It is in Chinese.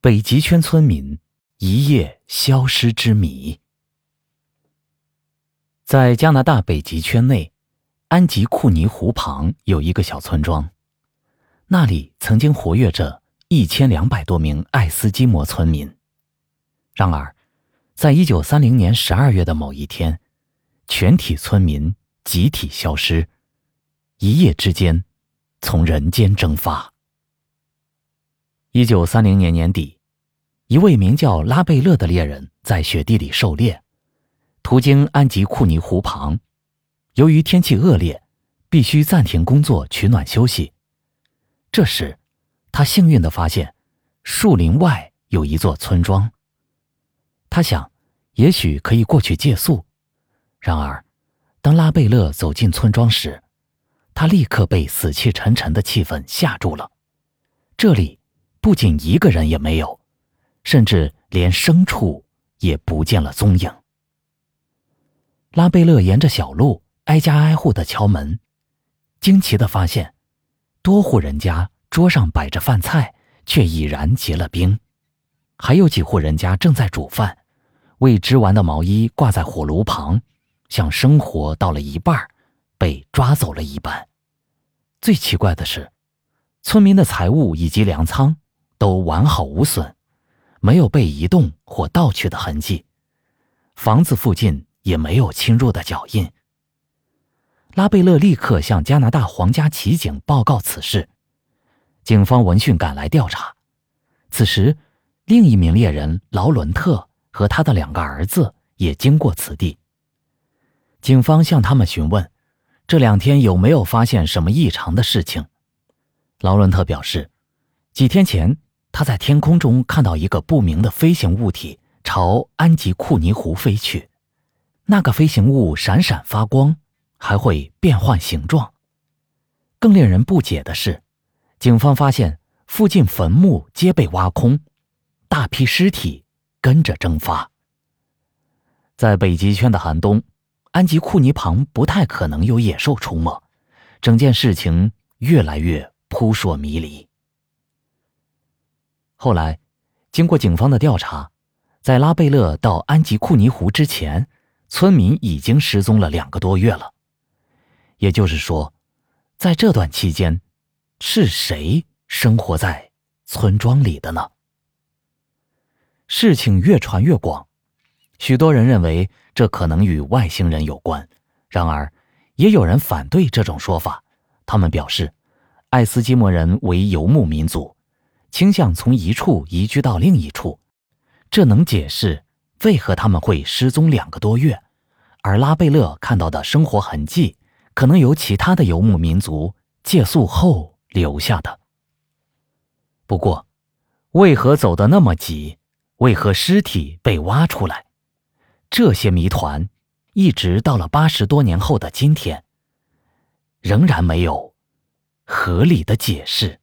北极圈村民一夜消失之谜。在加拿大北极圈内，安吉库尼湖旁有一个小村庄，那里曾经活跃着一千两百多名爱斯基摩村民。然而，在一九三零年十二月的某一天，全体村民集体消失，一夜之间从人间蒸发。一九三零年年底，一位名叫拉贝勒的猎人在雪地里狩猎。途经安吉库尼湖旁，由于天气恶劣，必须暂停工作取暖休息。这时，他幸运地发现，树林外有一座村庄。他想，也许可以过去借宿。然而，当拉贝勒走进村庄时，他立刻被死气沉沉的气氛吓住了。这里不仅一个人也没有，甚至连牲畜也不见了踪影。拉贝勒沿着小路挨家挨户的敲门，惊奇的发现，多户人家桌上摆着饭菜，却已然结了冰；还有几户人家正在煮饭，未织完的毛衣挂在火炉旁，像生活到了一半被抓走了一般。最奇怪的是，村民的财物以及粮仓都完好无损，没有被移动或盗取的痕迹。房子附近。也没有侵入的脚印。拉贝勒立刻向加拿大皇家骑警报告此事，警方闻讯赶来调查。此时，另一名猎人劳伦特和他的两个儿子也经过此地。警方向他们询问，这两天有没有发现什么异常的事情。劳伦特表示，几天前他在天空中看到一个不明的飞行物体朝安吉库尼湖飞去。那个飞行物闪闪发光，还会变换形状。更令人不解的是，警方发现附近坟墓皆被挖空，大批尸体跟着蒸发。在北极圈的寒冬，安吉库尼旁不太可能有野兽出没。整件事情越来越扑朔迷离。后来，经过警方的调查，在拉贝勒到安吉库尼湖之前。村民已经失踪了两个多月了，也就是说，在这段期间，是谁生活在村庄里的呢？事情越传越广，许多人认为这可能与外星人有关，然而，也有人反对这种说法。他们表示，爱斯基摩人为游牧民族，倾向从一处移居到另一处，这能解释。为何他们会失踪两个多月？而拉贝勒看到的生活痕迹，可能由其他的游牧民族借宿后留下的。不过，为何走得那么急？为何尸体被挖出来？这些谜团，一直到了八十多年后的今天，仍然没有合理的解释。